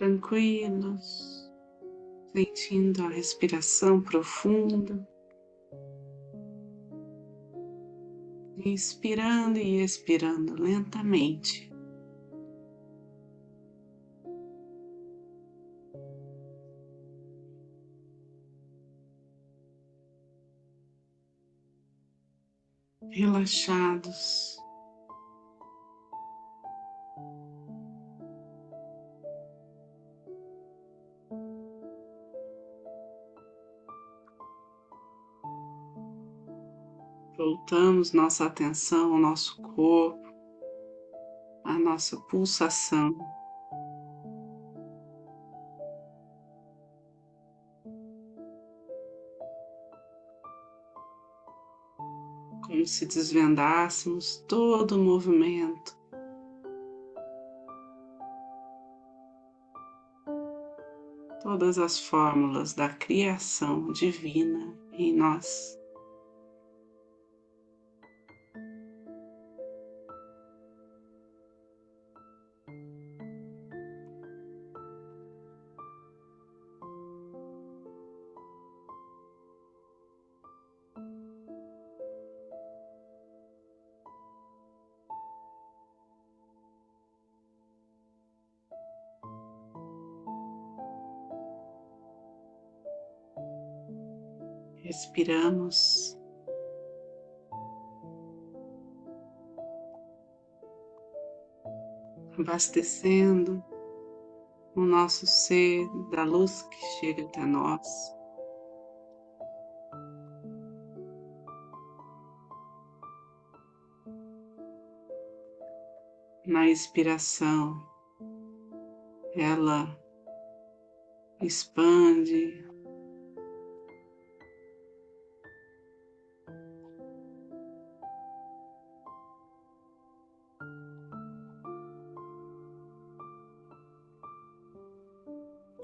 tranquilos, sentindo a respiração profunda. Inspirando e expirando lentamente. Relaxados. Voltamos nossa atenção ao nosso corpo, à nossa pulsação. Como se desvendássemos todo o movimento. Todas as fórmulas da criação divina em nós. Respiramos. Abastecendo o nosso ser da luz que chega até nós. Na expiração, ela expande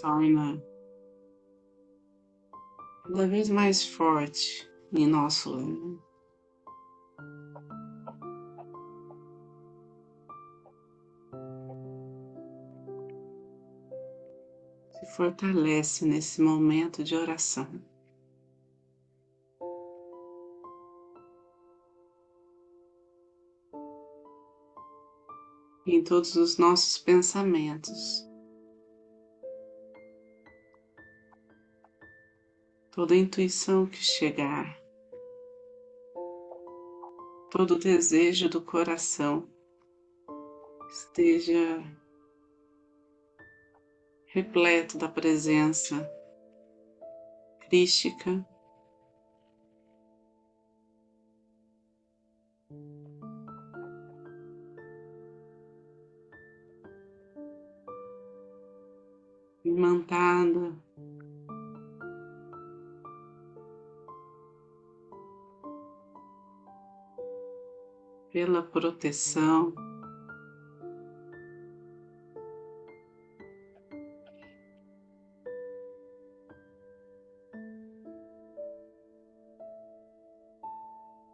torna cada vez mais forte em nosso ânimo. Se fortalece nesse momento de oração. Em todos os nossos pensamentos. Toda intuição que chegar, todo desejo do coração esteja repleto da presença crística. Imantada pela proteção.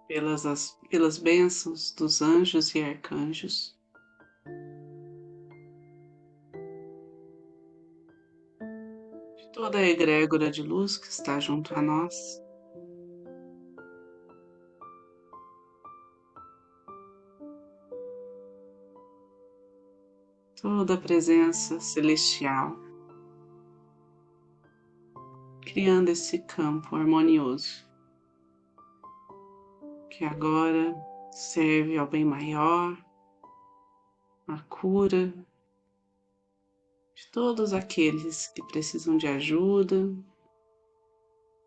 Pelas, as, pelas bênçãos dos anjos e arcanjos. De toda a egrégora de luz que está junto a nós. Toda a presença celestial, criando esse campo harmonioso que agora serve ao bem maior, à cura de todos aqueles que precisam de ajuda,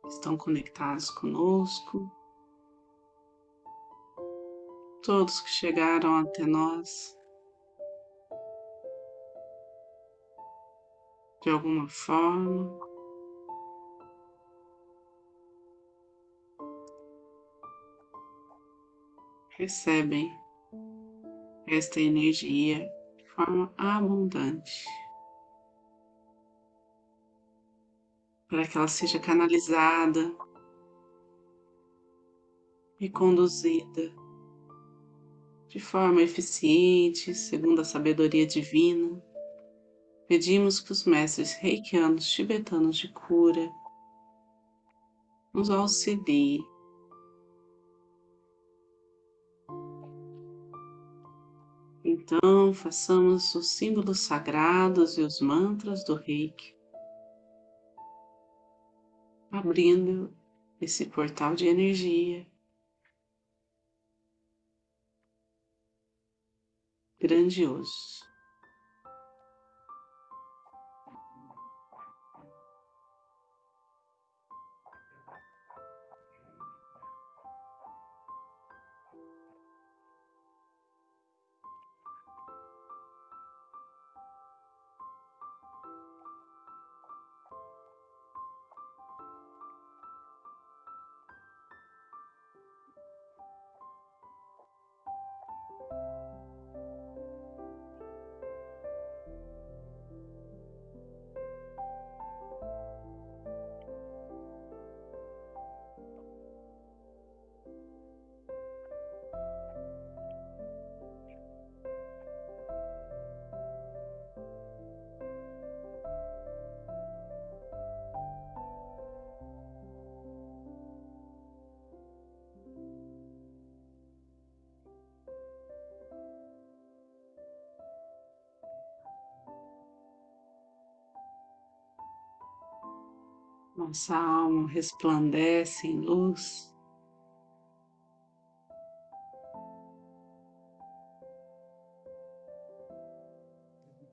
estão conectados conosco, todos que chegaram até nós de alguma forma. Recebem esta energia de forma abundante, para que ela seja canalizada e conduzida de forma eficiente, segundo a sabedoria divina Pedimos que os mestres reikianos tibetanos de cura nos auxiliem Então, façamos os símbolos sagrados e os mantras do reiki, abrindo esse portal de energia grandioso. Nossa alma resplandece em luz.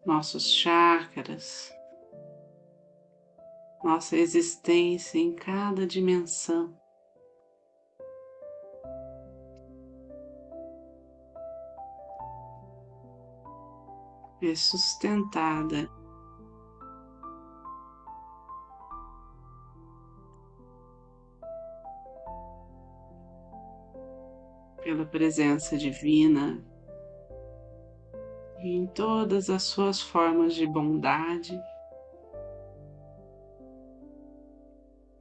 Nossos chakras, nossa existência em cada dimensão. É sustentada pela presença divina e em todas as suas formas de bondade,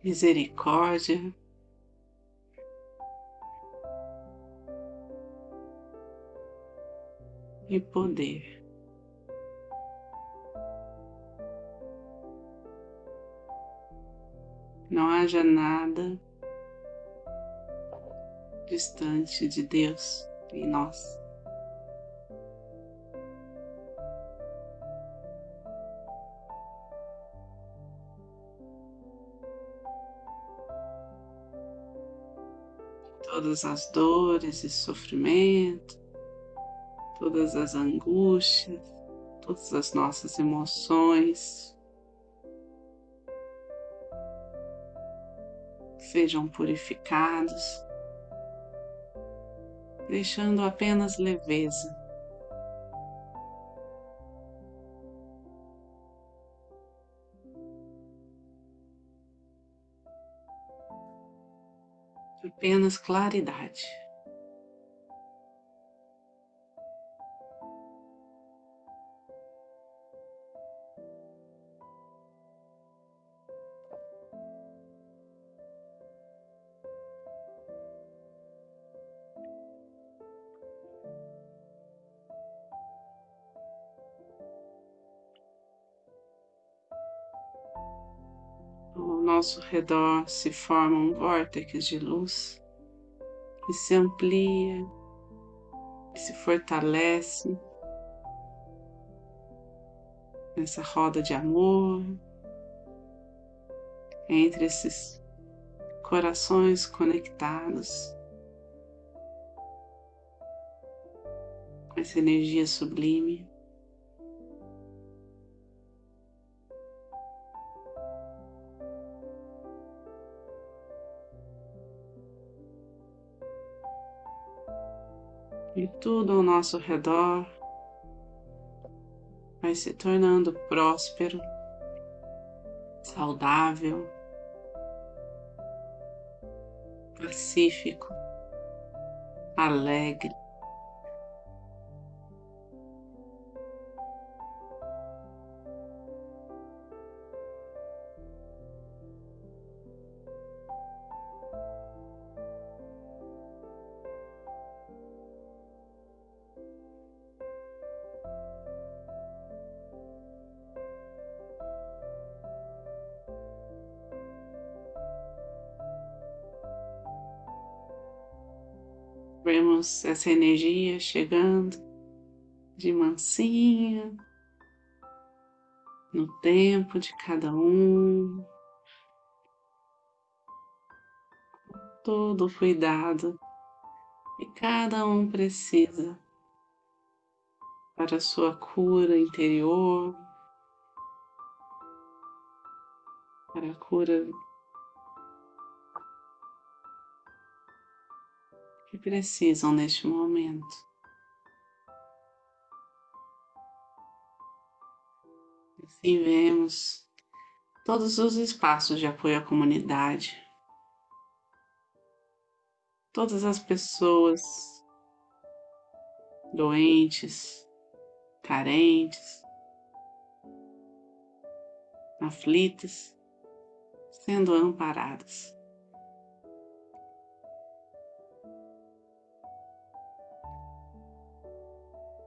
misericórdia. E poder. Não haja nada distante de Deus em nós. Todas as dores e sofrimento, todas as angústias, todas as nossas emoções sejam purificados deixando apenas leveza. Apenas claridade. Ao nosso redor se forma um vórtice de luz que se amplia, que se fortalece nessa roda de amor entre esses corações conectados essa energia sublime. E tudo ao nosso redor vai se tornando próspero, saudável, pacífico, alegre. Vemos essa energia chegando de mansinha no tempo de cada um, todo cuidado que cada um precisa para a sua cura interior, para a cura precisam neste momento. Assim vemos todos os espaços de apoio à comunidade, todas as pessoas doentes, carentes, aflitas, sendo amparadas.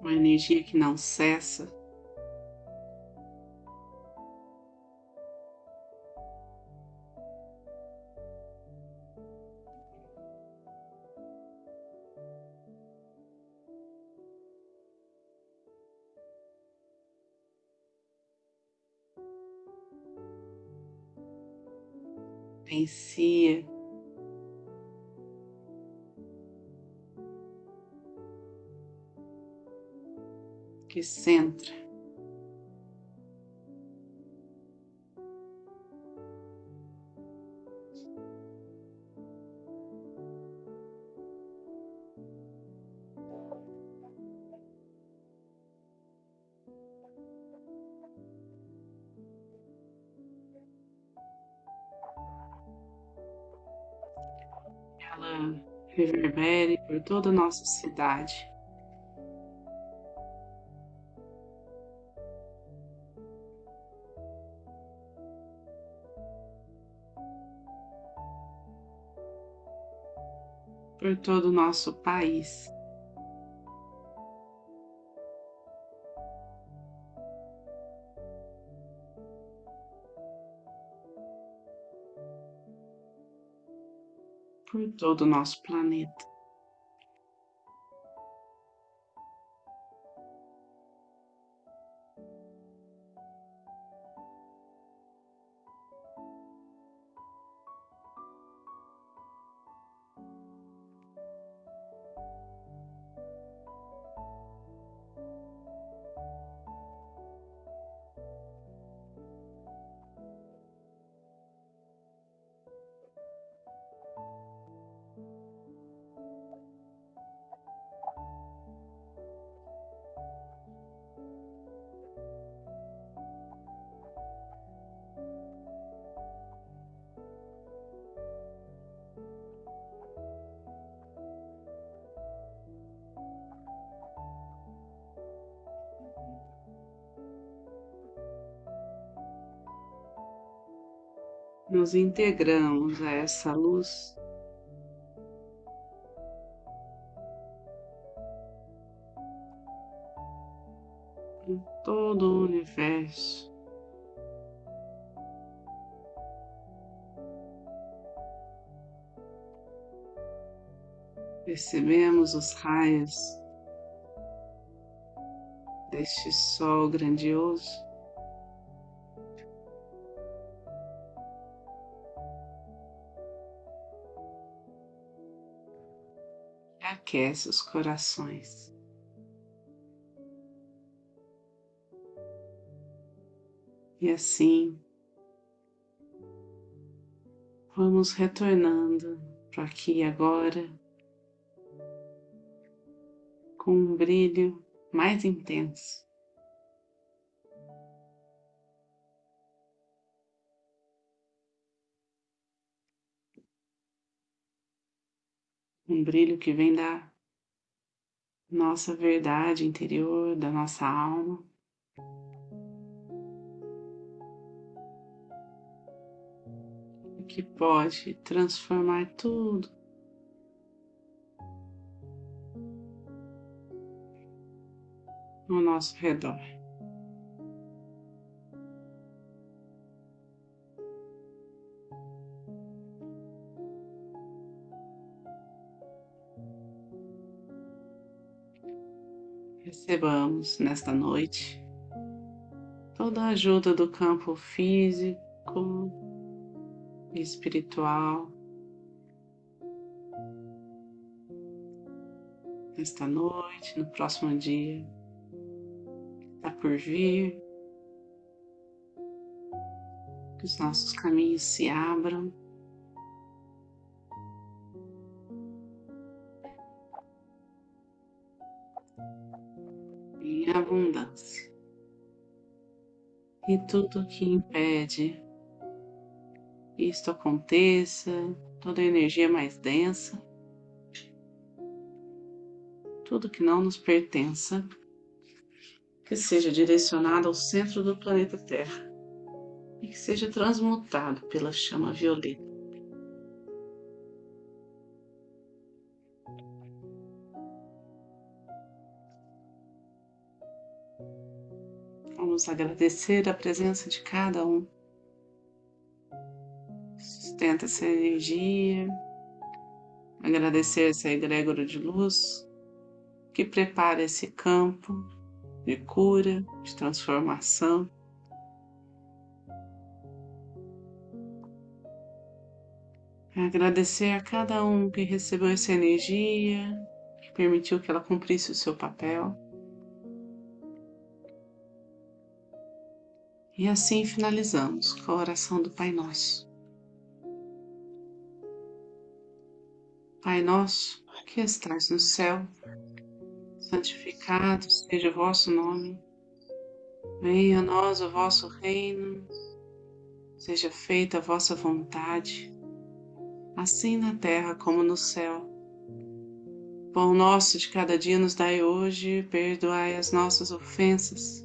Uma energia que não cessa. Vivencia que centra. Ela reverbere por toda a nossa cidade. Por todo o nosso país. Por todo o nosso planeta. Nos integramos a essa luz. Em todo o universo. Percebemos os raios deste sol grandioso. Aquece os corações. E assim vamos retornando para aqui agora com um brilho mais intenso. Um brilho que vem da nossa verdade interior, da nossa alma. Que pode transformar tudo no nosso redor. Recebamos nesta noite toda a ajuda do campo físico e espiritual. Nesta noite, no próximo dia, está por vir, que os nossos caminhos se abram. E tudo que impede isto aconteça, toda a energia mais densa, tudo que não nos pertença, que seja direcionado ao centro do planeta Terra e que seja transmutado pela chama violeta. Vamos agradecer a presença de cada um. Sustenta essa energia. Agradecer essa egrégora de luz que prepara esse campo de cura, de transformação. Agradecer a cada um que recebeu essa energia, que permitiu que ela cumprisse o seu papel. E assim finalizamos com a oração do Pai Nosso. Pai nosso, que estás no céu, santificado seja o vosso nome. Venha a nós o vosso reino, seja feita a vossa vontade, assim na terra como no céu. Pão nosso de cada dia nos dai hoje, perdoai as nossas ofensas